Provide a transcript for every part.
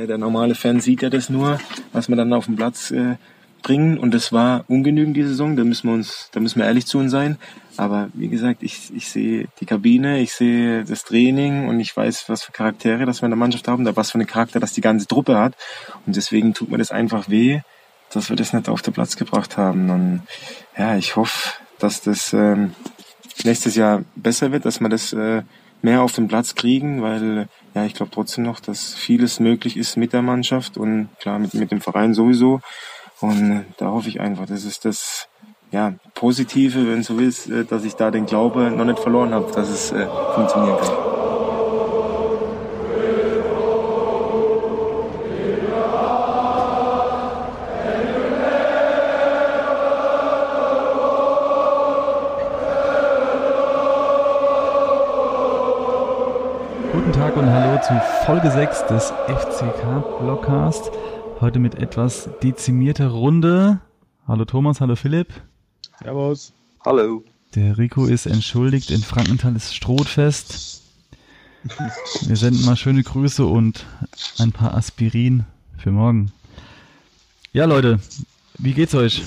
Äh, der normale Fan sieht ja das nur, was wir dann auf dem Platz äh, bringen. Und das war ungenügend die Saison. Da müssen wir uns, da müssen wir ehrlich zu uns sein. Aber wie gesagt, ich, ich sehe die Kabine, ich sehe das Training und ich weiß, was für Charaktere das wir in der Mannschaft haben, da was für einen Charakter das die ganze Truppe hat. Und deswegen tut mir das einfach weh, dass wir das nicht auf den Platz gebracht haben. Und ja, ich hoffe, dass das ähm, nächstes Jahr besser wird, dass wir das äh, mehr auf den Platz kriegen, weil ja, ich glaube trotzdem noch, dass vieles möglich ist mit der Mannschaft und klar mit, mit dem Verein sowieso. Und äh, da hoffe ich einfach, das ist das ja, Positive, wenn so ist, äh, dass ich da den Glaube noch nicht verloren habe, dass es äh, funktionieren kann. Folge 6 des FCK Blockcast. Heute mit etwas dezimierter Runde. Hallo Thomas, hallo Philipp. Servus. Hallo. Der Rico ist entschuldigt, in Frankenthal ist Strohfest. Wir senden mal schöne Grüße und ein paar Aspirin für morgen. Ja, Leute, wie geht's euch?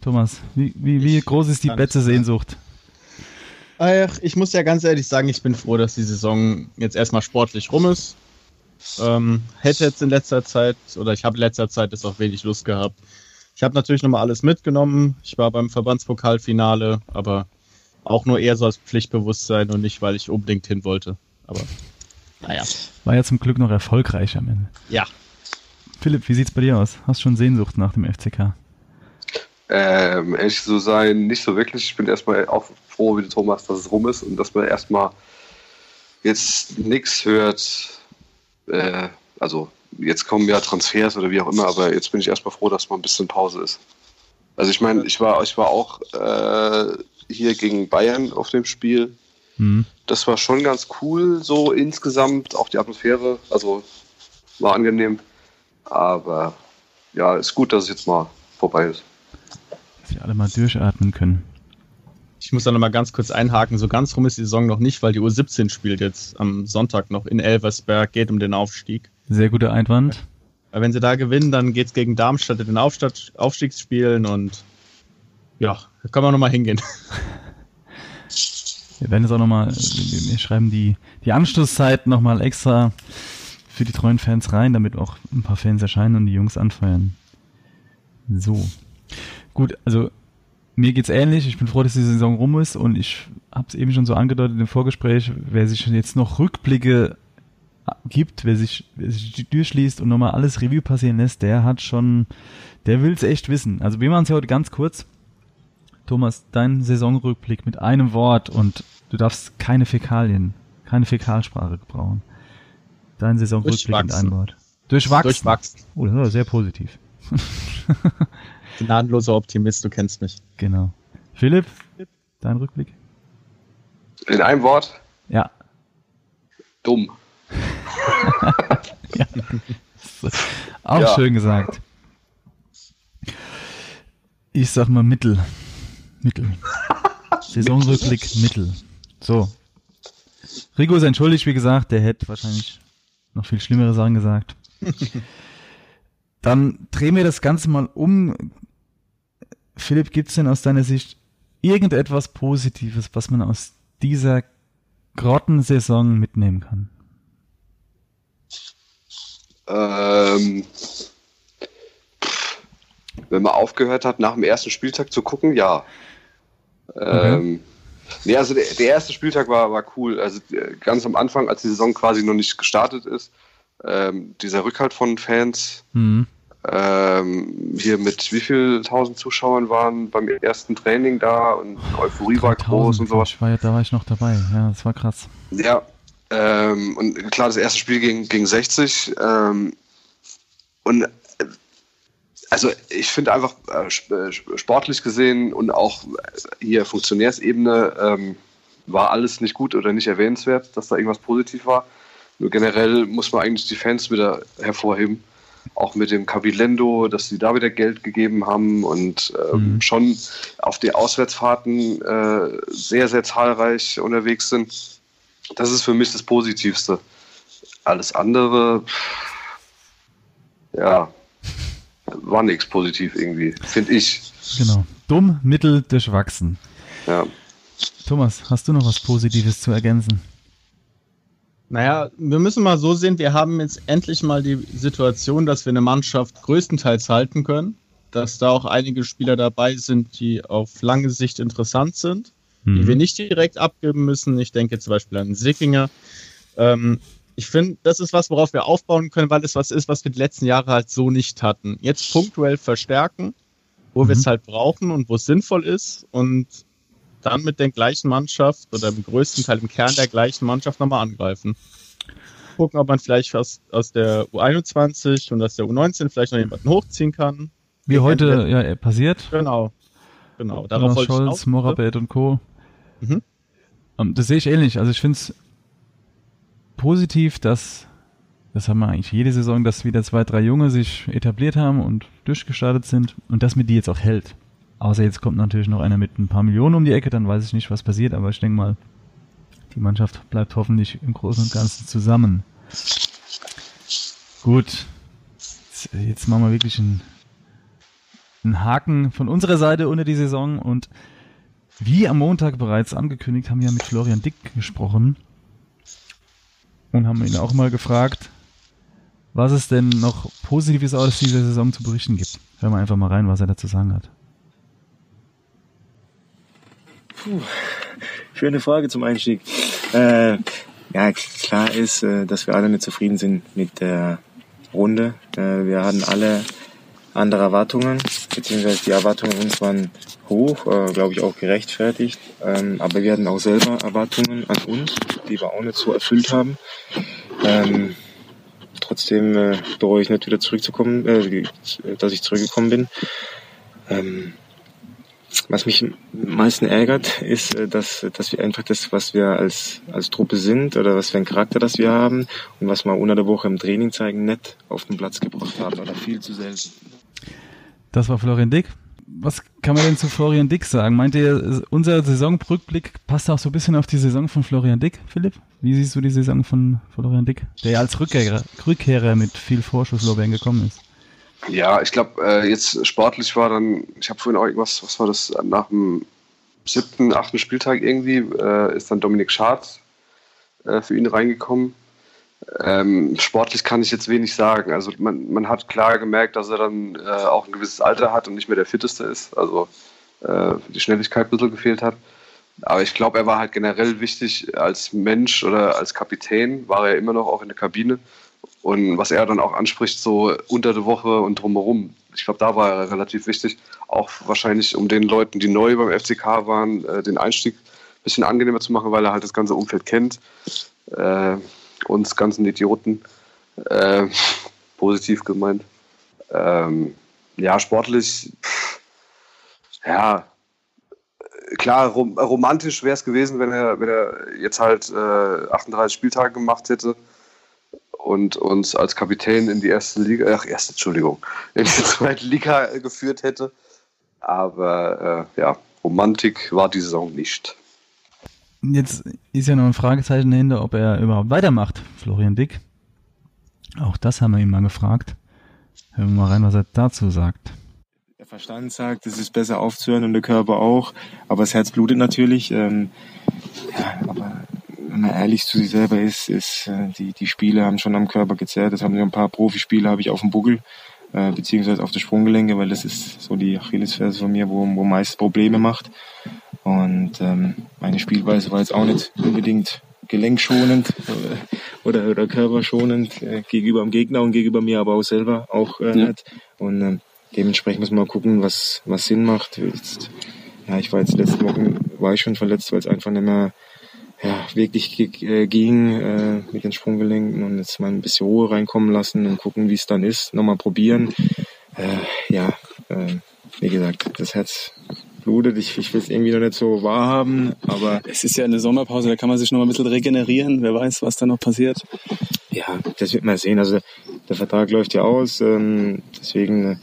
Thomas, wie, wie, wie groß ist die Betze-Sehnsucht? Ach, ich muss ja ganz ehrlich sagen, ich bin froh, dass die Saison jetzt erstmal sportlich rum ist. Ähm, hätte jetzt in letzter Zeit, oder ich habe in letzter Zeit jetzt auch wenig Lust gehabt. Ich habe natürlich nochmal alles mitgenommen. Ich war beim Verbandspokalfinale, aber auch nur eher so als Pflichtbewusstsein und nicht, weil ich unbedingt hin wollte. Aber naja. War ja zum Glück noch erfolgreich am Ende. Ja. Philipp, wie sieht's bei dir aus? Hast schon Sehnsucht nach dem FCK? Ähm, ehrlich zu sein, nicht so wirklich. Ich bin erstmal auch froh, wie der Thomas, dass es rum ist und dass man erstmal jetzt nichts hört. Äh, also jetzt kommen ja Transfers oder wie auch immer, aber jetzt bin ich erstmal froh, dass mal ein bisschen Pause ist. Also ich meine, ich war, ich war auch äh, hier gegen Bayern auf dem Spiel. Mhm. Das war schon ganz cool, so insgesamt, auch die Atmosphäre, also war angenehm. Aber ja, ist gut, dass es jetzt mal vorbei ist. Dass wir alle mal durchatmen können. Ich muss da nochmal ganz kurz einhaken. So ganz rum ist die Saison noch nicht, weil die U17 spielt jetzt am Sonntag noch in Elversberg, geht um den Aufstieg. Sehr guter Einwand. Wenn sie da gewinnen, dann geht es gegen Darmstadt in den Aufstadt, Aufstiegsspielen und ja, da kann man nochmal hingehen. Wir werden jetzt auch nochmal, wir schreiben die, die Anschlusszeit nochmal extra für die treuen Fans rein, damit auch ein paar Fans erscheinen und die Jungs anfeuern. So. Gut, also mir geht's ähnlich. Ich bin froh, dass die Saison rum ist und ich habe es eben schon so angedeutet im Vorgespräch, wer sich jetzt noch Rückblicke gibt, wer sich, wer sich die Tür schließt und nochmal alles Revue passieren lässt, der hat schon, der will's echt wissen. Also wir machen es ja heute ganz kurz. Thomas, dein Saisonrückblick mit einem Wort und du darfst keine Fäkalien, keine Fäkalsprache gebrauchen. Dein Saisonrückblick mit einem Wort. Durchwachsen. Durchwachsen. Oh, das war sehr positiv. Gnadenloser Optimist, du kennst mich. Genau. Philipp, dein Rückblick? In einem Wort? Ja. Dumm. ja. Auch ja. schön gesagt. Ich sag mal Mittel. Mittel. Saisonrückblick Mittel. So. Rico ist entschuldigt, wie gesagt, der hätte wahrscheinlich noch viel schlimmere Sachen gesagt. Dann drehen wir das Ganze mal um. Philipp, gibt es denn aus deiner Sicht irgendetwas Positives, was man aus dieser Grottensaison mitnehmen kann? Ähm, wenn man aufgehört hat, nach dem ersten Spieltag zu gucken, ja. Okay. Ähm, nee, also der, der, erste Spieltag war, war cool. Also äh, ganz am Anfang, als die Saison quasi noch nicht gestartet ist, ähm, dieser Rückhalt von Fans, mhm ähm, hier mit wie viel tausend Zuschauern waren beim ersten Training da und Euphorie war groß und sowas. War, da war ich noch dabei, ja, das war krass. Ja, ähm, und klar, das erste Spiel gegen, gegen 60 ähm, und also ich finde einfach äh, äh, sportlich gesehen und auch hier Funktionärsebene ähm, war alles nicht gut oder nicht erwähnenswert, dass da irgendwas positiv war. Nur generell muss man eigentlich die Fans wieder hervorheben auch mit dem Cabilendo, dass sie da wieder Geld gegeben haben und äh, mhm. schon auf die Auswärtsfahrten äh, sehr, sehr zahlreich unterwegs sind. Das ist für mich das Positivste. Alles andere, ja, war nichts positiv irgendwie, finde ich. Genau. Dumm, mittel, durchwachsen. Ja. Thomas, hast du noch was Positives zu ergänzen? Naja, wir müssen mal so sehen, wir haben jetzt endlich mal die Situation, dass wir eine Mannschaft größtenteils halten können, dass da auch einige Spieler dabei sind, die auf lange Sicht interessant sind, mhm. die wir nicht direkt abgeben müssen. Ich denke zum Beispiel an Sickinger. Ähm, ich finde, das ist was, worauf wir aufbauen können, weil es was ist, was wir die letzten Jahre halt so nicht hatten. Jetzt punktuell verstärken, wo mhm. wir es halt brauchen und wo es sinnvoll ist und dann mit der gleichen Mannschaft oder im größten Teil im Kern der gleichen Mannschaft nochmal angreifen. Gucken, ob man vielleicht aus, aus der U21 und aus der U19 vielleicht noch jemanden hochziehen kann. Wie Wir heute ja passiert. Genau. Genau. Darauf Jonas Scholz, Morabet und Co. Mhm. Ähm, das sehe ich ähnlich. Also ich finde es positiv, dass das haben wir eigentlich jede Saison, dass wieder zwei, drei Junge sich etabliert haben und durchgestartet sind und dass mir die jetzt auch hält. Außer jetzt kommt natürlich noch einer mit ein paar Millionen um die Ecke, dann weiß ich nicht, was passiert, aber ich denke mal, die Mannschaft bleibt hoffentlich im Großen und Ganzen zusammen. Gut. Jetzt machen wir wirklich einen, einen Haken von unserer Seite unter die Saison und wie am Montag bereits angekündigt, haben wir mit Florian Dick gesprochen und haben ihn auch mal gefragt, was es denn noch Positives aus dieser Saison zu berichten gibt. Hören wir einfach mal rein, was er dazu sagen hat. Puh, schöne Frage zum Einstieg. Äh, ja, klar ist, äh, dass wir alle nicht zufrieden sind mit der Runde. Äh, wir hatten alle andere Erwartungen, beziehungsweise die Erwartungen uns waren hoch, äh, glaube ich auch gerechtfertigt. Ähm, aber wir hatten auch selber Erwartungen an uns, die wir auch nicht so erfüllt haben. Ähm, trotzdem bereue ich nicht wieder zurückzukommen, dass ich zurückgekommen bin. Was mich am meisten ärgert, ist, äh, dass, dass wir einfach das, was wir als, als Truppe sind oder was für ein Charakter das wir haben und was wir unter der Woche im Training zeigen, nicht auf den Platz gebracht haben oder viel zu selten. Das war Florian Dick. Was kann man denn zu Florian Dick sagen? Meint ihr, unser Saisonrückblick passt auch so ein bisschen auf die Saison von Florian Dick, Philipp? Wie siehst du die Saison von Florian Dick, der ja als Rückkehrer, Rückkehrer mit viel Vorschusslorbeeren gekommen ist? Ja, ich glaube, äh, jetzt sportlich war dann, ich habe vorhin auch irgendwas, was war das, nach dem siebten, achten Spieltag irgendwie, äh, ist dann Dominik Schad äh, für ihn reingekommen. Ähm, sportlich kann ich jetzt wenig sagen. Also man, man hat klar gemerkt, dass er dann äh, auch ein gewisses Alter hat und nicht mehr der fitteste ist. Also äh, die Schnelligkeit ein bisschen gefehlt hat. Aber ich glaube, er war halt generell wichtig als Mensch oder als Kapitän, war er immer noch auch in der Kabine. Und was er dann auch anspricht, so unter der Woche und drumherum, ich glaube, da war er relativ wichtig. Auch wahrscheinlich, um den Leuten, die neu beim FCK waren, äh, den Einstieg ein bisschen angenehmer zu machen, weil er halt das ganze Umfeld kennt. Äh, uns ganzen Idioten. Äh, positiv gemeint. Ähm, ja, sportlich, pff, ja, klar, rom romantisch wäre es gewesen, wenn er, wenn er jetzt halt äh, 38 Spieltage gemacht hätte und uns als Kapitän in die erste Liga, ach, erste, Entschuldigung, in die zweite Liga geführt hätte. Aber äh, ja, Romantik war die Saison nicht. Jetzt ist ja noch ein Fragezeichen dahinter, ob er überhaupt weitermacht, Florian Dick. Auch das haben wir ihn mal gefragt. Hören wir mal rein, was er dazu sagt. Der Verstand sagt, es ist besser aufzuhören und der Körper auch, aber das Herz blutet natürlich. Ähm, ja, aber wenn man ehrlich zu sich selber ist, ist äh, die, die Spiele haben schon am Körper gezerrt. Das haben so ein paar Profispiele habe ich auf dem Buckel, äh, beziehungsweise auf der Sprunggelenke, weil das ist so die Achillesferse von mir, wo, wo meist Probleme macht. Und ähm, meine Spielweise war jetzt auch nicht unbedingt gelenkschonend äh, oder, oder körperschonend äh, gegenüber dem Gegner und gegenüber mir, aber auch selber auch äh, ja. nicht. Und äh, dementsprechend muss man mal gucken, was, was Sinn macht. Jetzt, ja, ich war jetzt letzte Wochen war ich schon verletzt, weil es einfach nicht mehr ja, wirklich äh, ging äh, mit den Sprunggelenken und jetzt mal ein bisschen Ruhe reinkommen lassen und gucken, wie es dann ist. Nochmal probieren. Äh, ja, äh, wie gesagt, das Herz blutet. Ich, ich will es irgendwie noch nicht so wahrhaben, aber... Es ist ja eine Sommerpause, da kann man sich noch mal ein bisschen regenerieren. Wer weiß, was da noch passiert. Ja, das wird man sehen. Also der Vertrag läuft ja aus, ähm, deswegen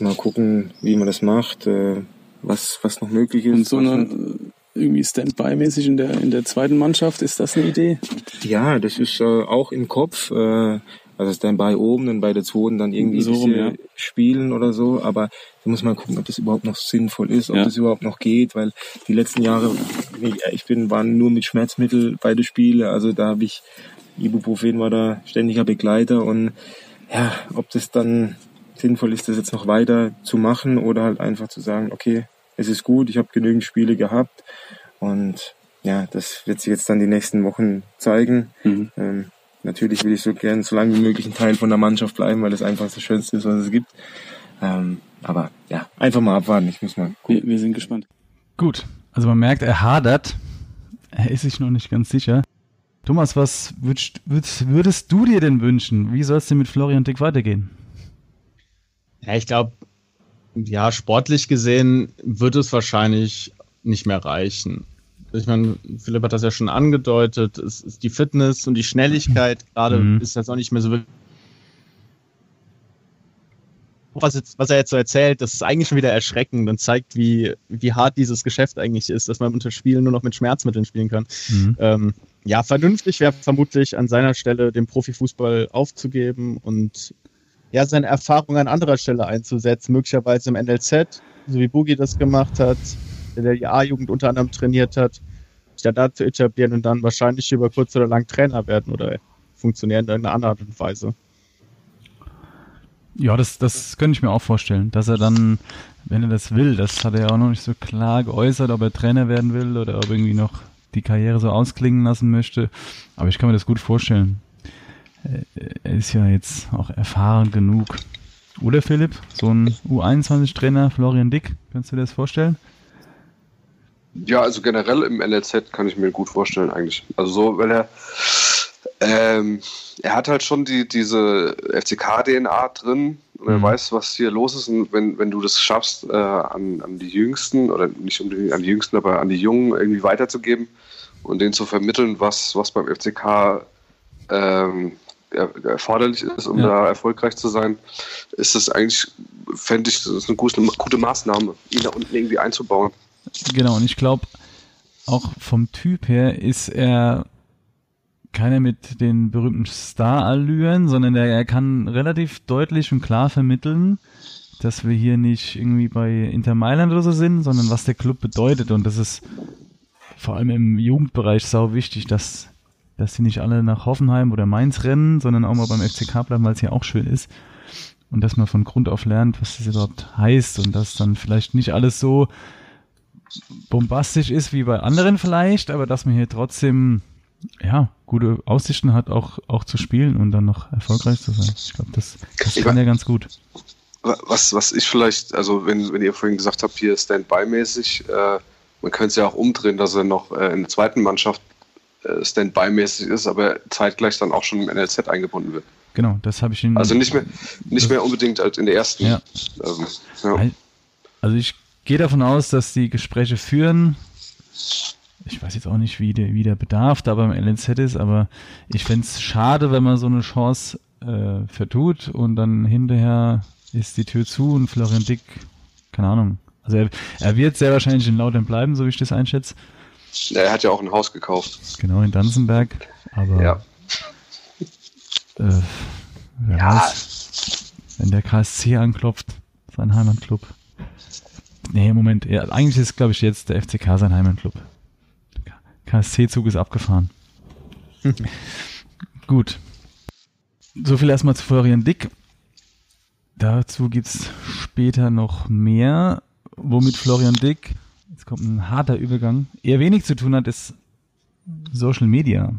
äh, mal gucken, wie man das macht, äh, was, was noch möglich ist. Und so eine, irgendwie Standby-mäßig in der, in der zweiten Mannschaft, ist das eine Idee? Ja, das ist äh, auch im Kopf. Äh, also Standby oben und bei der zweiten dann irgendwie So rum, ja. spielen oder so. Aber da muss man gucken, ob das überhaupt noch sinnvoll ist, ob Ja. das überhaupt noch geht, weil die letzten Jahre, ich bin, waren nur mit Schmerzmittel beide Spiele. Also da habe ich, Ibuprofen war da ständiger Begleiter und ja, ob das dann sinnvoll ist, das jetzt noch weiter zu machen oder halt einfach zu sagen, okay, es ist gut, ich habe genügend Spiele gehabt und ja, das wird sich jetzt dann die nächsten Wochen zeigen. Mhm. Ähm, natürlich will ich so gern so lange wie möglich ein Teil von der Mannschaft bleiben, weil das einfach das Schönste ist, was es gibt. Ähm, aber ja, einfach mal abwarten. Ich muss mal gucken. Wir, wir sind gespannt. Gut, also man merkt, er hadert. Er ist sich noch nicht ganz sicher. Thomas, was würdest, würdest, würdest du dir denn wünschen? Wie soll es denn mit Florian Dick weitergehen? Ja, ich glaube, ja, sportlich gesehen wird es wahrscheinlich nicht mehr reichen. Ich meine, Philipp hat das ja schon angedeutet, es ist die Fitness und die Schnelligkeit gerade Mhm. ist jetzt auch nicht mehr so wirklich. Was, jetzt, was er jetzt so erzählt, das ist eigentlich schon wieder erschreckend und zeigt, wie, wie hart dieses Geschäft eigentlich ist, dass man unter Spielen nur noch mit Schmerzmitteln spielen kann. Mhm. Ähm, ja, vernünftig wäre vermutlich an seiner Stelle den Profifußball aufzugeben und ja, seine Erfahrung an anderer Stelle einzusetzen, möglicherweise im NLZ, so wie Boogie das gemacht hat, der die A-Jugend unter anderem trainiert hat, sich da, da zu etablieren und dann wahrscheinlich über kurz oder lang Trainer werden oder funktionieren in irgendeiner anderen Art und Weise. Ja, das, das könnte ich mir auch vorstellen, dass er dann, wenn er das will, das hat er ja auch noch nicht so klar geäußert, ob er Trainer werden will oder ob irgendwie noch die Karriere so ausklingen lassen möchte. Aber ich kann mir das gut vorstellen. Äh, Er ist ja jetzt auch erfahren genug. Oder Philipp, so ein U21-Trainer, Florian Dick, kannst du dir das vorstellen? Ja, also generell im NLZ kann ich mir gut vorstellen eigentlich. Also so, weil er ähm, er hat halt schon die, diese FCK-DNA drin und er Mhm. weiß, was hier los ist. Und wenn, wenn du das schaffst, äh, an, an die Jüngsten, oder nicht unbedingt an die Jüngsten, aber an die Jungen irgendwie weiterzugeben und denen zu vermitteln, was, was beim FCK ähm, er, erforderlich ist, um Ja. da erfolgreich zu sein, ist das eigentlich, fände ich, das ist eine gute, gute Maßnahme, ihn da unten irgendwie einzubauen. Genau, und ich glaube, auch vom Typ her ist er keiner mit den berühmten Star-Allüren, sondern er, er kann relativ deutlich und klar vermitteln, dass wir hier nicht irgendwie bei Inter Mailand oder so sind, sondern was der Club bedeutet. Und das ist vor allem im Jugendbereich sau wichtig, dass, dass sie nicht alle nach Hoffenheim oder Mainz rennen, sondern auch mal beim FCK bleiben, weil es hier auch schön ist. Und dass man von Grund auf lernt, was das überhaupt heißt und dass dann vielleicht nicht alles so bombastisch ist wie bei anderen vielleicht, aber dass man hier trotzdem ja gute Aussichten hat, auch, auch zu spielen und dann noch erfolgreich zu sein. Ich glaube, das, das kann er ganz gut. Was, was ich vielleicht, also wenn, wenn ihr vorhin gesagt habt, hier Standby-mäßig, äh, man könnte es ja auch umdrehen, dass er noch äh, in der zweiten Mannschaft Standby-mäßig ist, aber zeitgleich dann auch schon im NLZ eingebunden wird. Genau, das habe ich ihn. Also nicht mehr, nicht mehr unbedingt als in der ersten. Ja. Ähm, ja. Also ich gehe davon aus, dass die Gespräche führen. Ich weiß jetzt auch nicht, wie der, wie der Bedarf da beim LNZ ist, aber ich fänd's es schade, wenn man so eine Chance äh, vertut und dann hinterher ist die Tür zu und Florian Dick, keine Ahnung. Also er, er wird sehr wahrscheinlich in Lautern bleiben, so wie ich das einschätze. Er hat ja auch ein Haus gekauft. Genau, in Danzenberg. Aber Ja. äh, wer Ja. weiß, wenn der KSC anklopft, sein Heimatclub. Nee, Moment, ja, eigentlich ist, glaube ich, jetzt der FCK sein Heimatclub. Der KSC-Zug ist abgefahren. Gut. So viel erstmal zu Florian Dick. Dazu gibt's später noch mehr, womit Florian Dick, jetzt kommt ein harter Übergang, eher wenig zu tun hat, ist Social Media.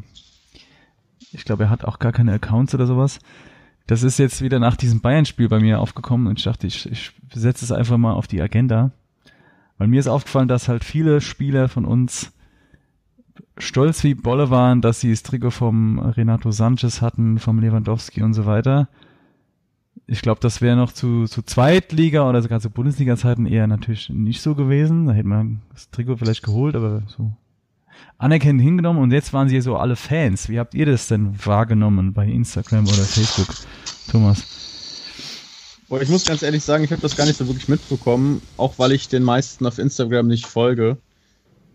Ich glaube, er hat auch gar keine Accounts oder sowas. Das ist jetzt wieder nach diesem Bayern-Spiel bei mir aufgekommen und ich dachte, ich, ich setze es einfach mal auf die Agenda. Weil mir ist aufgefallen, dass halt viele Spieler von uns stolz wie Bolle waren, dass sie das Trikot vom Renato Sanchez hatten, vom Lewandowski und so weiter. Ich glaube, das wäre noch zu, zu Zweitliga oder sogar zu Bundesliga-Zeiten eher natürlich nicht so gewesen. Da hätte man das Trikot vielleicht geholt, aber so anerkennend hingenommen und jetzt waren sie so alle Fans. Wie habt ihr das denn wahrgenommen bei Instagram oder Facebook, Thomas? Boah, ich muss ganz ehrlich sagen, ich habe das gar nicht so wirklich mitbekommen, auch weil ich den meisten auf Instagram nicht folge,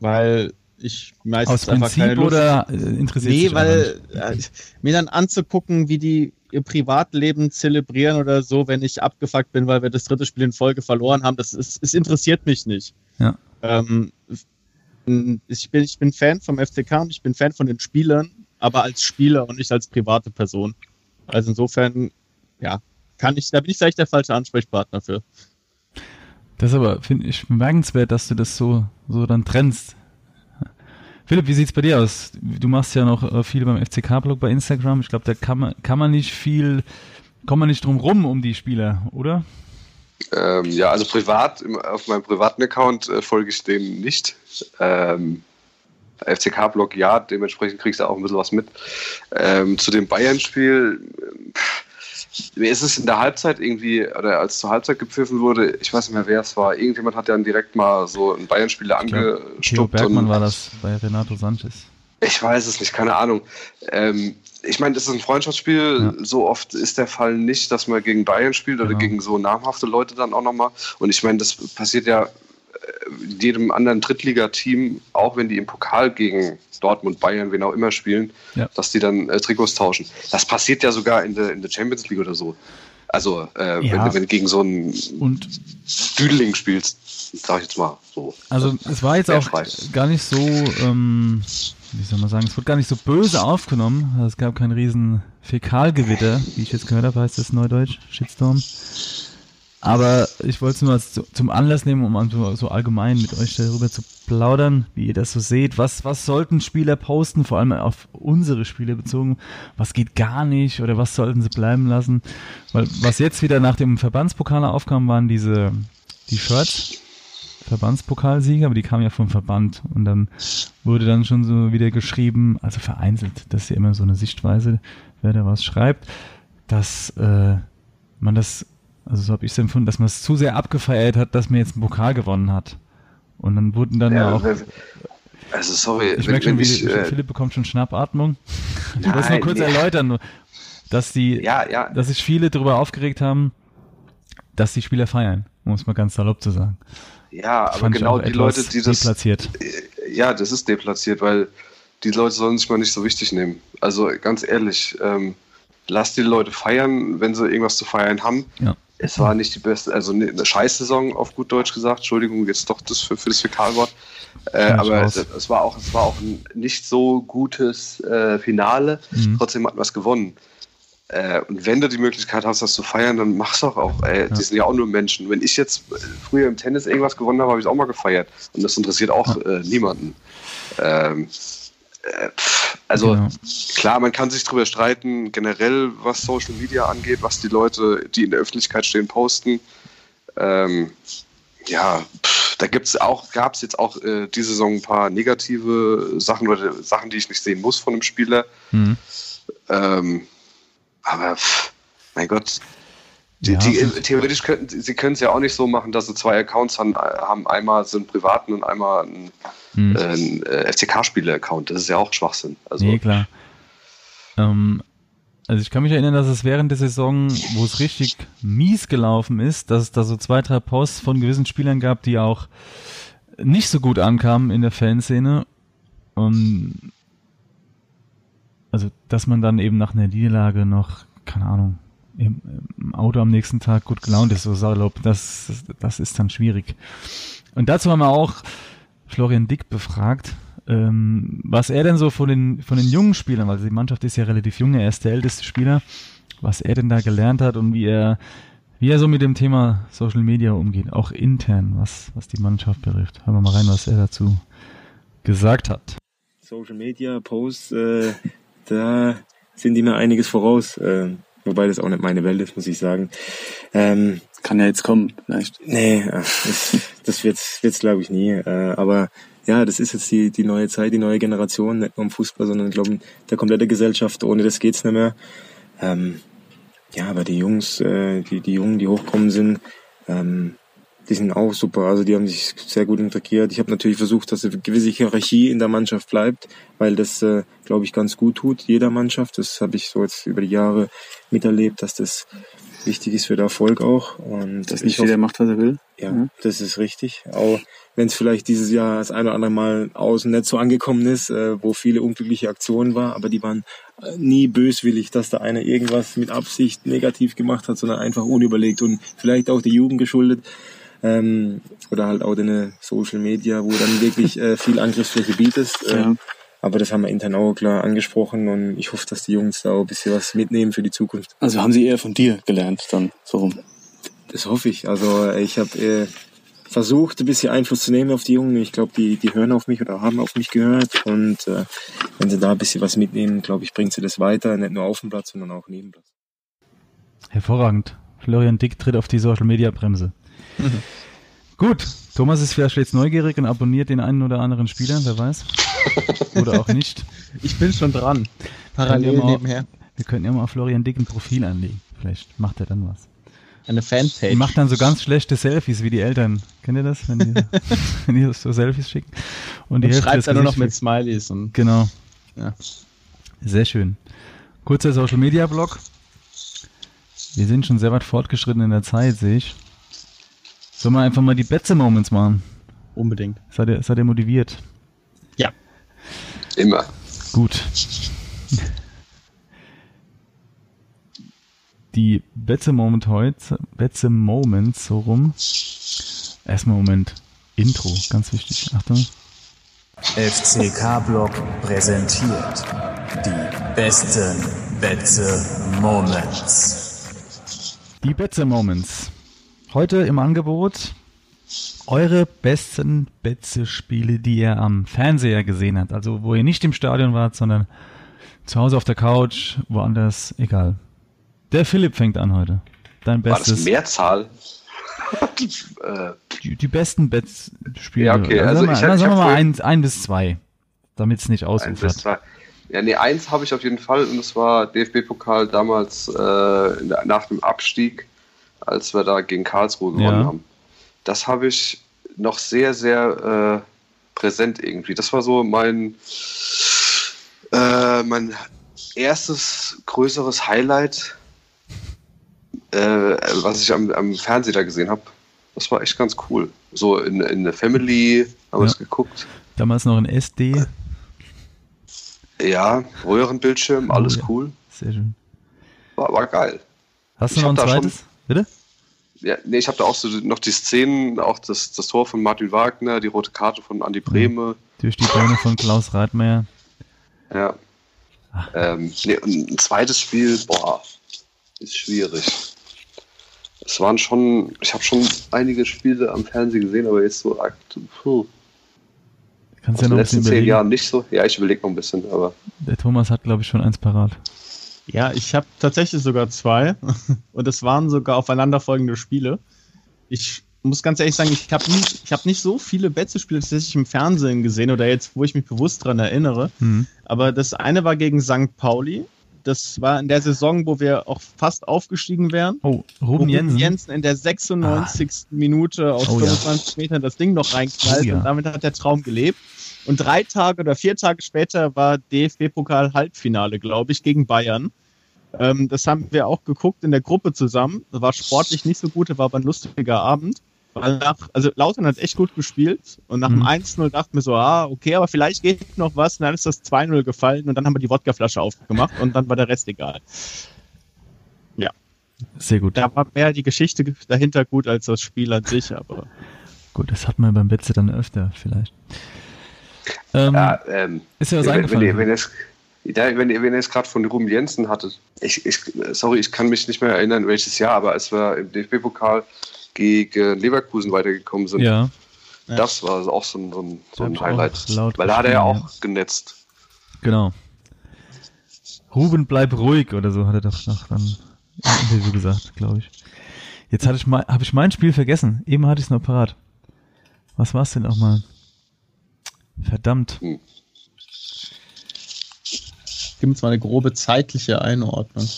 weil ich meistens Aus einfach keine Prinzip Lust oder äh, interessiert Nee, weil äh, mir dann anzugucken, wie die ihr Privatleben zelebrieren oder so, wenn ich abgefuckt bin, weil wir das dritte Spiel in Folge verloren haben. Das ist, es interessiert mich nicht. Ja. Ähm, ich, bin, ich bin Fan vom FCK und ich bin Fan von den Spielern, aber als Spieler und nicht als private Person. Also insofern, ja, kann ich, da bin ich vielleicht der falsche Ansprechpartner für. Das ist aber, finde ich, bemerkenswert, dass du das so, so dann trennst. Philipp, wie sieht's bei dir aus? Du machst ja noch äh, viel beim FCK-Blog bei Instagram. Ich glaube, da kann man, kann man nicht viel, kommt man nicht drum rum um die Spieler, oder? Ähm, ja, also privat, auf meinem privaten Account äh, folge ich dem nicht. Ähm, FCK-Blog ja, dementsprechend kriegst du auch ein bisschen was mit. Ähm, zu dem Bayern-Spiel, mir ist es in der Halbzeit irgendwie, oder als zur Halbzeit gepfiffen wurde, ich weiß nicht mehr, wer es war, irgendjemand hat dann direkt mal so ein Bayern-Spieler angestuppt. Theo Bergmann war das bei Renato Sanchez. Ich weiß es nicht, keine Ahnung. Ähm, ich meine, das ist ein Freundschaftsspiel. Ja. So oft ist der Fall nicht, dass man gegen Bayern spielt oder genau. gegen so namhafte Leute dann auch nochmal. Und ich meine, das passiert ja jedem anderen Drittligateam, auch wenn die im Pokal gegen Dortmund, Bayern, wen auch immer spielen, ja. dass die dann äh, Trikots tauschen. Das passiert ja sogar in der, in der Champions League oder so. Also, äh, ja. wenn, wenn, du gegen so einen und Düdeling spielst, sag ich jetzt mal so. Also, es war jetzt auch frei. gar nicht so, ähm, wie soll man sagen, es wurde gar nicht so böse aufgenommen. Also, es gab kein riesen Fäkalgewitter, wie ich jetzt gehört habe, heißt das Neudeutsch, Shitstorm. Aber ich wollte es nur als, zum Anlass nehmen, um so allgemein mit euch darüber zu plaudern, wie ihr das so seht. Was, was sollten Spieler posten, vor allem auf unsere Spiele bezogen? Was geht gar nicht oder was sollten sie bleiben lassen? Weil was jetzt wieder nach dem Verbandspokal aufkam, waren diese die Shirts. Verbandspokalsieger, aber die kamen ja vom Verband und dann wurde dann schon so wieder geschrieben, also vereinzelt, das ist ja immer so eine Sichtweise, wer da was schreibt, dass äh, man das also so habe ich es empfunden, dass man es zu sehr abgefeiert hat, dass man jetzt einen Pokal gewonnen hat. Und dann wurden dann ja, ja auch. Also sorry, ich merke schon, wie ich, äh, Philipp bekommt schon Schnappatmung. Ich will es nur kurz nee. erläutern, dass die, ja, ja. dass sich viele darüber aufgeregt haben, dass die Spieler feiern, um es mal ganz salopp zu sagen. Ja, das aber genau die Leute, die das. Deplatziert. Ja, das ist deplatziert, weil die Leute sollen sich mal nicht so wichtig nehmen. Also ganz ehrlich, ähm, lasst die Leute feiern, wenn sie irgendwas zu feiern haben. Ja. Es war nicht die beste, also eine Scheißsaison auf gut Deutsch gesagt. Entschuldigung, jetzt doch das für, für das Fäkalwort. Äh, aber es, es, war auch, es war auch ein nicht so gutes äh, Finale. Mhm. Trotzdem hat man es gewonnen. Äh, und wenn du die Möglichkeit hast, das zu feiern, dann mach's doch auch. Ey, ja. Die sind ja auch nur Menschen. Wenn ich jetzt früher im Tennis irgendwas gewonnen habe, habe ich es auch mal gefeiert. Und das interessiert auch ja. Äh, niemanden. Ähm, äh, also genau. klar, man kann sich darüber streiten, generell was Social Media angeht, was die Leute, die in der Öffentlichkeit stehen, posten. Ähm, ja, pff, da gibt's auch, gab es jetzt auch äh, diese Saison ein paar negative Sachen oder Sachen, die ich nicht sehen muss von einem Spieler. Mhm. Ähm, aber pff, mein Gott, die, ja, die, theoretisch könnten sie können es ja auch nicht so machen, dass sie zwei Accounts haben, haben einmal so einen privaten und einmal einen, hm. äh, einen äh, FCK-Spieler-Account. Das ist ja auch Schwachsinn. Also, nee, klar. Ähm, also ich kann mich erinnern, dass es während der Saison, wo es richtig mies gelaufen ist, dass es da so zwei, drei Posts von gewissen Spielern gab, die auch nicht so gut ankamen in der Fanszene. Und also, dass man dann eben nach einer Niederlage noch, keine Ahnung, im, im Auto am nächsten Tag gut gelaunt ist, so salopp, das, das ist dann schwierig. Und dazu haben wir auch Florian Dick befragt, ähm, was er denn so von den, von den jungen Spielern, weil die Mannschaft ist ja relativ jung, er ist der älteste Spieler, was er denn da gelernt hat und wie er, wie er so mit dem Thema Social Media umgeht, auch intern, was, was die Mannschaft betrifft. Hören wir mal rein, was er dazu gesagt hat. Social Media Posts, äh, da sind die mir einiges voraus. Äh, wobei das auch nicht meine Welt ist, muss ich sagen. Ähm, Kann ja jetzt kommen, vielleicht. Nee, das, das wird's, wird's glaube ich nie. Äh, aber ja, das ist jetzt die, die neue Zeit, die neue Generation, nicht nur im Fußball, sondern glaube der komplette Gesellschaft. Ohne das geht's nicht mehr. Ähm, ja, aber die Jungs, äh, die, die Jungen, die hochkommen sind, ähm, die sind auch super. Also die haben sich sehr gut integriert. Ich habe natürlich versucht, dass eine gewisse Hierarchie in der Mannschaft bleibt, weil das, äh, glaube ich, ganz gut tut, jeder Mannschaft. Das habe ich so jetzt über die Jahre miterlebt, dass das wichtig ist für den Erfolg auch. Und Dass nicht jeder macht, was er will. ja, Mhm. das ist richtig. Auch wenn es vielleicht dieses Jahr das eine oder andere Mal außen nicht so angekommen ist, äh, wo viele unglückliche Aktionen war, aber die waren äh, nie böswillig, dass da einer irgendwas mit Absicht negativ gemacht hat, sondern einfach unüberlegt und vielleicht auch der Jugend geschuldet. Ähm, oder halt auch den Social Media, wo dann wirklich äh, viel Angriffsfläche bietet. Äh, Ja. Aber das haben wir intern auch klar angesprochen und ich hoffe, dass die Jungs da auch ein bisschen was mitnehmen für die Zukunft. Also haben sie eher von dir gelernt, dann so rum. Das hoffe ich. Also ich habe äh, versucht, ein bisschen Einfluss zu nehmen auf die Jungen. Ich glaube, die, die hören auf mich oder haben auf mich gehört. Und äh, wenn sie da ein bisschen was mitnehmen, glaube ich, bringt sie das weiter, nicht nur auf dem Platz, sondern auch neben dem Platz. Hervorragend. Florian Dick tritt auf die Social Media Bremse. Gut, Thomas ist vielleicht jetzt neugierig und abonniert den einen oder anderen Spieler, wer weiß. Oder auch nicht. Ich bin schon dran. Parallel wir nebenher. Wir könnten ja mal Florian Dick ein Profil anlegen. Vielleicht macht er dann was. Eine Fanpage. Die macht dann so ganz schlechte Selfies wie die Eltern. Kennt ihr das? Wenn die, wenn die so Selfies schicken. Und die und schreibt dann nur noch mit Smileys und Genau. Ja. Sehr schön. Kurzer Social Media Blog. Wir sind schon sehr weit fortgeschritten in der Zeit, sehe ich. Sollen wir einfach mal die Betze Moments machen? unbedingt. Seid ihr, seid ihr motiviert? Immer. Gut. Die Betze Moment heute, Betze Moments, so rum. Erstmal Moment. Intro, ganz wichtig. Achtung. FCK-Block präsentiert die besten Betze Moments. Die Betze Moments. Heute im Angebot eure besten Betze-Spiele, die ihr am Fernseher gesehen habt. Also wo ihr nicht im Stadion wart, sondern zu Hause auf der Couch, woanders, egal. Der Philipp fängt an heute. Dein War das bestes. Mehrzahl? Die, die besten Betz-Spiele. Ja, okay, also sagen wir, ich dann ich sagen wir mal ein, ein bis zwei. Damit es nicht ein bis ausufert. zwei. Ja, nee, eins habe ich auf jeden Fall und das war DFB-Pokal damals äh, nach dem Abstieg, als wir da gegen Karlsruhe gewonnen Ja. haben. Das habe ich noch sehr, sehr äh, präsent irgendwie. Das war so mein, äh, mein erstes größeres Highlight, äh, was ich am, am Fernseher da gesehen habe. Das war echt ganz cool. So in, in der Family haben wir Ja. es geguckt. Damals noch ein SD. Ja, Röhrenbildschirm, alles Oh ja. cool. Sehr schön. War, war geil. Hast du Ich noch ein zweites? Bitte? Ja, nee, ich habe da auch so noch die Szenen, auch das, das Tor von Martin Wagner, die rote Karte von Andi Brehme. Durch die Beine von Klaus Reitmeier. Ja. Ähm, nee, und ein zweites Spiel, boah, ist schwierig. Es waren schon, ich habe schon einige Spiele am Fernsehen gesehen, aber jetzt so akt, puh, Kannst aus ja den noch ein letzten zehn. Jahren nicht so. Ja, ich überlege noch ein bisschen, aber Der Thomas hat, glaube ich, schon eins parat. Ja, ich habe tatsächlich sogar zwei und es waren sogar aufeinanderfolgende Spiele. Ich muss ganz ehrlich sagen, ich habe nicht, ich hab nicht so viele Betze-Spiele tatsächlich im Fernsehen gesehen oder jetzt, wo ich mich bewusst dran erinnere. Hm. Aber das eine war gegen St. Pauli. Das war in der Saison, wo wir auch fast aufgestiegen wären. Oh, Wo Ruben Jensen. in der 96. Minute aus Oh ja. 25 Metern das Ding noch reinknallt Oh ja. und damit hat der Traum gelebt. Und drei Tage oder vier Tage später war DFB-Pokal-Halbfinale, glaube ich, gegen Bayern. Ähm, das haben wir auch geguckt in der Gruppe zusammen. Das war sportlich nicht so gut, war aber ein lustiger Abend. Weil nach, also Lautern hat echt gut gespielt und nach Mhm. dem 1-0 dachten wir so, ah, okay, aber vielleicht geht noch was. Und dann ist das 2-0 gefallen und dann haben wir die Wodkaflasche aufgemacht und dann war der Rest egal. Sehr gut. Da war mehr die Geschichte dahinter gut als das Spiel an sich, aber Gut, das hat man beim Betze dann öfter vielleicht. Ähm, ja, ähm, ist dir was wenn, wenn, eingefallen? ihr, wenn, ihr es, ja, wenn, ihr, wenn ihr es gerade von Ruben Jensen hattet, ich, ich, sorry, ich kann mich nicht mehr erinnern, welches Jahr, aber als wir im DFB-Pokal gegen Leverkusen weitergekommen sind, ja, das war auch so ein, so ein, so ein Highlight. laut Weil da hat er ja auch genetzt. genau. Ruben, bleib ruhig oder so hat er doch noch dann im Interview gesagt, glaube ich. Jetzt hatte ich mal, habe ich mein Spiel vergessen. Eben hatte ich es noch parat. Was war es denn auch mal? Verdammt. Gib uns mal eine grobe zeitliche Einordnung.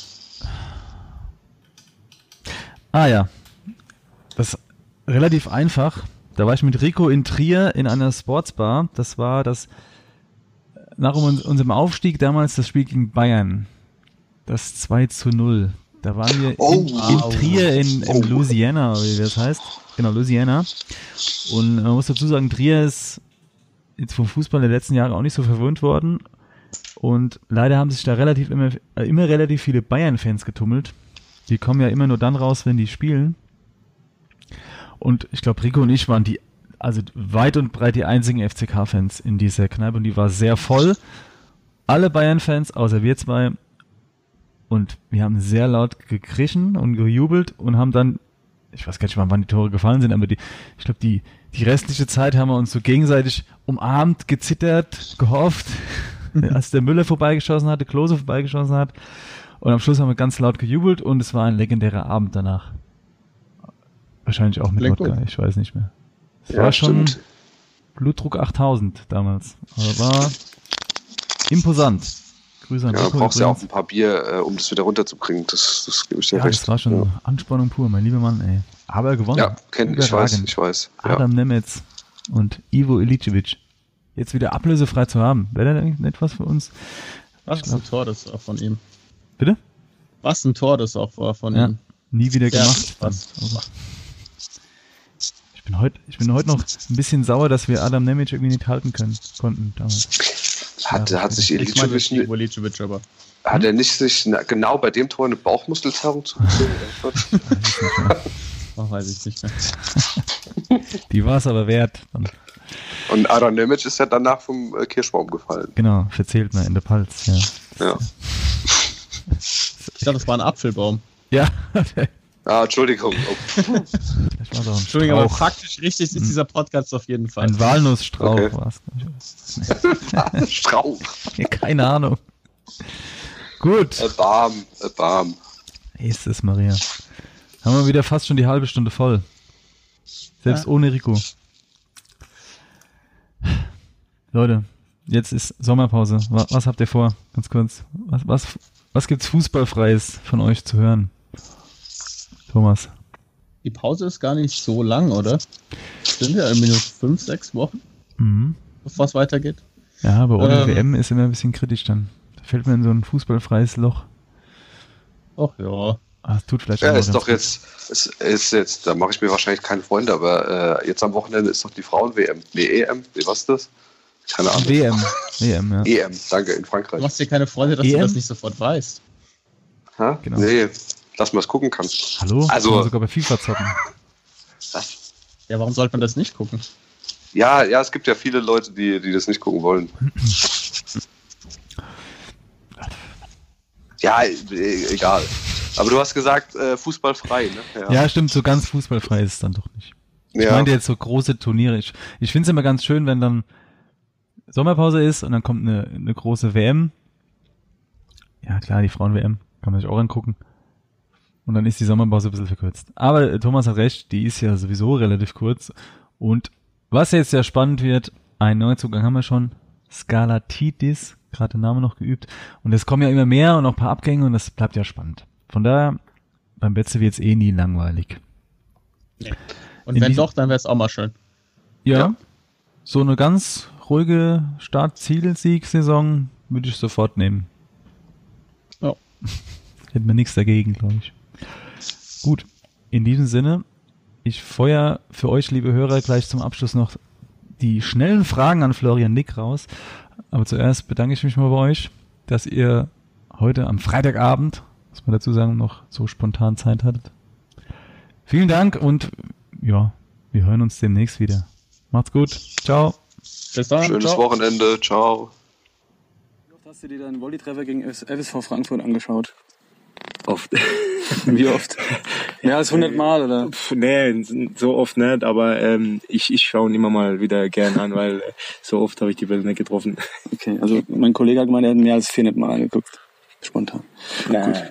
Ah ja. Das ist relativ einfach. Da war ich mit Rico in Trier in einer Sportsbar. Das war das nach uns- unserem Aufstieg damals das Spiel gegen Bayern. Das 2 zu 0. Da waren wir Oh, in, in. Trier in, in Oh. Louisiana, wie das heißt. Genau, Louisiana. Und man muss dazu sagen, Trier ist jetzt vom Fußball der letzten Jahre auch nicht so verwöhnt worden. Und leider haben sich da relativ immer, äh, immer relativ viele Bayern-Fans getummelt. Die kommen ja immer nur dann raus, wenn die spielen. Und ich glaube, Rico und ich waren die, also weit und breit die einzigen FCK-Fans in dieser Kneipe und die war sehr voll. Alle Bayern-Fans, außer wir zwei. Und wir haben sehr laut gekrischen und gejubelt und haben dann, ich weiß gar nicht, wann die Tore gefallen sind, aber die, ich glaube, die, die restliche Zeit haben wir uns so gegenseitig umarmt, gezittert, gehofft, als der Müller vorbeigeschossen hat, der Klose vorbeigeschossen hat. Und am Schluss haben wir ganz laut gejubelt und es war ein legendärer Abend danach. Wahrscheinlich auch mit Wodka, ich weiß nicht mehr. Es Ja, war schon stimmt. Blutdruck 8000 damals. Aber war imposant. Grüße an Ja, Rico brauchst ja auch übrigens. ein paar Bier, äh, um das wieder runterzukriegen. Das, das gebe ich dir Ja, recht. das war schon Ja, Anspannung pur, mein lieber Mann, ey. Aber er gewonnen. ja kenn, ich weiß, ich weiß. Ja. Adam Nemetz und Ivo Ilicevic. Jetzt wieder ablösefrei zu haben. Wäre das eigentlich nicht was für uns? Was glaub- ein Tor das auch von ihm. Bitte? Was ein Tor das auch war von Ja. ihm. Nie wieder Ja, gemacht. Also, ich bin heute, ich bin heute noch ein bisschen sauer, dass wir Adam Nemec irgendwie nicht halten können, konnten damals. Hat, Ja, hat sich Ich meine Ilicevic, Ilicevic, aber hat er nicht sich na, genau bei dem Tor eine Bauchmuskelzerrung zugezogen? Weiß ich nicht mehr. weiß ich nicht mehr. Die war es aber wert. Dann, Und Adam Nemec ist ja danach vom äh, Kirschbaum gefallen. genau, verzählt mir in der Palz. Ja. Ja. Ich dachte, das war ein Apfelbaum. Ja, Ah, Entschuldigung. Oh, es Entschuldigung, aber faktisch richtig ist dieser Podcast auf jeden Fall. Ein Walnussstrauch Okay. war es. Strauch. Ja, keine Ahnung. Gut. Erbarm, erbarm. Jesus Maria. Haben wir wieder fast schon die halbe Stunde voll. Selbst Ja. ohne Rico. Leute, jetzt ist Sommerpause. Was, was habt ihr vor? Ganz kurz. Was, was, was gibt's Fußballfreies von euch zu hören? Thomas. Die Pause ist gar nicht so lang, oder? Sind wir in Minute 5, 6 Wochen, Mhm. bevor es weitergeht? Ja, aber ohne Ähm. WM ist immer ein bisschen kritisch dann. Da fällt mir in so ein fußballfreies Loch. Ach ja. Ah, das tut vielleicht Ja, ist doch gut. jetzt, ist, ist jetzt, da mache ich mir wahrscheinlich keine Freunde, aber äh, jetzt am Wochenende ist doch die Frauen-WM. Nee, EM, nee, was ist das? Keine Ahnung. WM. WM, ja. EM, danke, in Du Frankreich. machst dir keine Freunde, dass EM? du das nicht sofort weißt. Ha? Genau. Nee, dass man es gucken kann. Hallo? Also- Kann man sogar bei FIFA zocken. Was? Ja, warum sollte man das nicht gucken? Ja, ja, es gibt ja viele Leute, die, die das nicht gucken wollen. Ja, e- egal. Aber du hast gesagt, äh, fußballfrei, ne? Ja. stimmt, so ganz fußballfrei ist es dann doch nicht. Ich Ja. meinte jetzt so große Turniere. Ich, ich finde es immer ganz schön, wenn dann Sommerpause ist und dann kommt eine, eine große WM. Ja, klar, die Frauen-WM. Kann man sich auch angucken. Und dann ist die Sommerpause ein bisschen verkürzt. Aber äh, Thomas hat recht, die ist ja sowieso relativ kurz. Und was jetzt sehr spannend wird, ein Neuzugang haben wir schon. Skalatidis, gerade den Namen noch geübt. Und es kommen ja immer mehr und noch ein paar Abgänge und das bleibt ja spannend. Von daher, beim Betze wird es eh nie langweilig. Und In wenn doch, dann wäre es auch mal schön. Ja. Ja. So eine ganz ruhige Start-Ziel-Sieg-Saison würde ich sofort nehmen. Ja. Hätten wir nichts dagegen, glaube ich. Gut. In diesem Sinne, ich feuer für euch, liebe Hörer, gleich zum Abschluss noch die schnellen Fragen an Florian Nick raus. Aber zuerst bedanke ich mich mal bei euch, dass ihr heute am Freitagabend, muss man dazu sagen, noch so spontan Zeit hattet. Vielen Dank und ja, wir hören uns demnächst wieder. Macht's gut. Ciao. Bis dann. Schönes Ciao. Wochenende, ciao. Wie oft hast du dir deinen Volleytreffer gegen FSV Frankfurt angeschaut? Oft. Wie oft? Mehr als 100 Mal, oder? Pff, nee, so oft nicht, aber ähm, ich, ich schaue ihn immer mal wieder gern an, weil äh, so oft habe ich die Bälle nicht getroffen. Okay, also mein Kollege hat gemeint, er hat mehr als 400 Mal angeguckt. Spontan. Nein.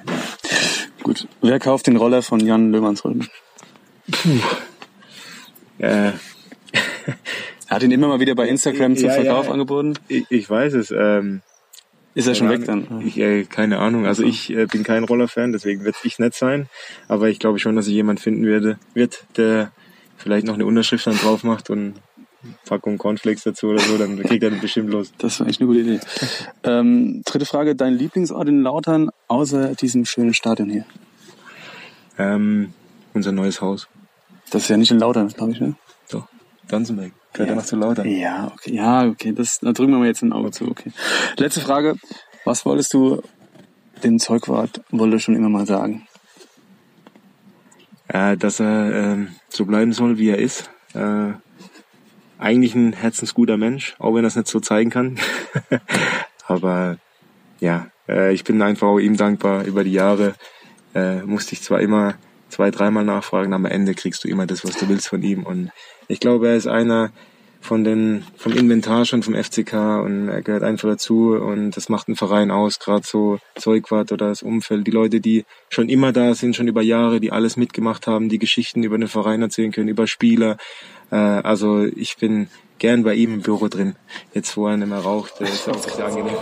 Gut. Wer kauft den Roller von Jan Löhmannsröden? Äh, Er hat ihn immer mal wieder bei Instagram zum Ja, ja. Verkauf angeboten. ich, ich weiß es. Ähm, Ist er schon weg dann? Ich, äh, keine Ahnung. Also ich äh, bin kein Roller-Fan, deswegen wird ich nicht sein. Aber ich glaube schon, dass ich jemand finden werde, wird, der vielleicht noch eine Unterschrift dann drauf macht und Packung Cornflakes dazu oder so, dann kriegt er das bestimmt los. Das war echt eine gute Idee. Ähm, dritte Frage, dein Lieblingsort in Lautern, außer diesem schönen Stadion hier? ähm, unser neues Haus. Das ist ja nicht in Lautern, glaube ich, ne? Doch, Danzenberg. Gehört Ja. noch zu Lautern. Ja, okay. Ja, okay. Das, da drücken wir mal jetzt ein Auge zu, okay. Letzte Frage. Was wolltest du dem Zeugwart Wolle schon immer mal sagen? äh, dass er ähm, so bleiben soll, wie er ist. Äh, eigentlich ein herzensguter Mensch, auch wenn er es nicht so zeigen kann. Aber ja, äh, ich bin einfach auch ihm dankbar. Über die Jahre äh, musste ich zwar immer zwei, dreimal nachfragen, am Ende kriegst du immer das, was du willst von ihm. Und ich glaube, er ist einer von den vom Inventar schon vom FCK und er gehört einfach dazu und das macht einen Verein aus, gerade so Zeugwart oder das Umfeld, die Leute, die schon immer da sind, schon über Jahre, die alles mitgemacht haben, die Geschichten über den Verein erzählen können, über Spieler. Äh, also ich bin gern bei ihm im Büro drin. Jetzt wo er nicht mehr raucht, äh, ist auch sehr angenehm.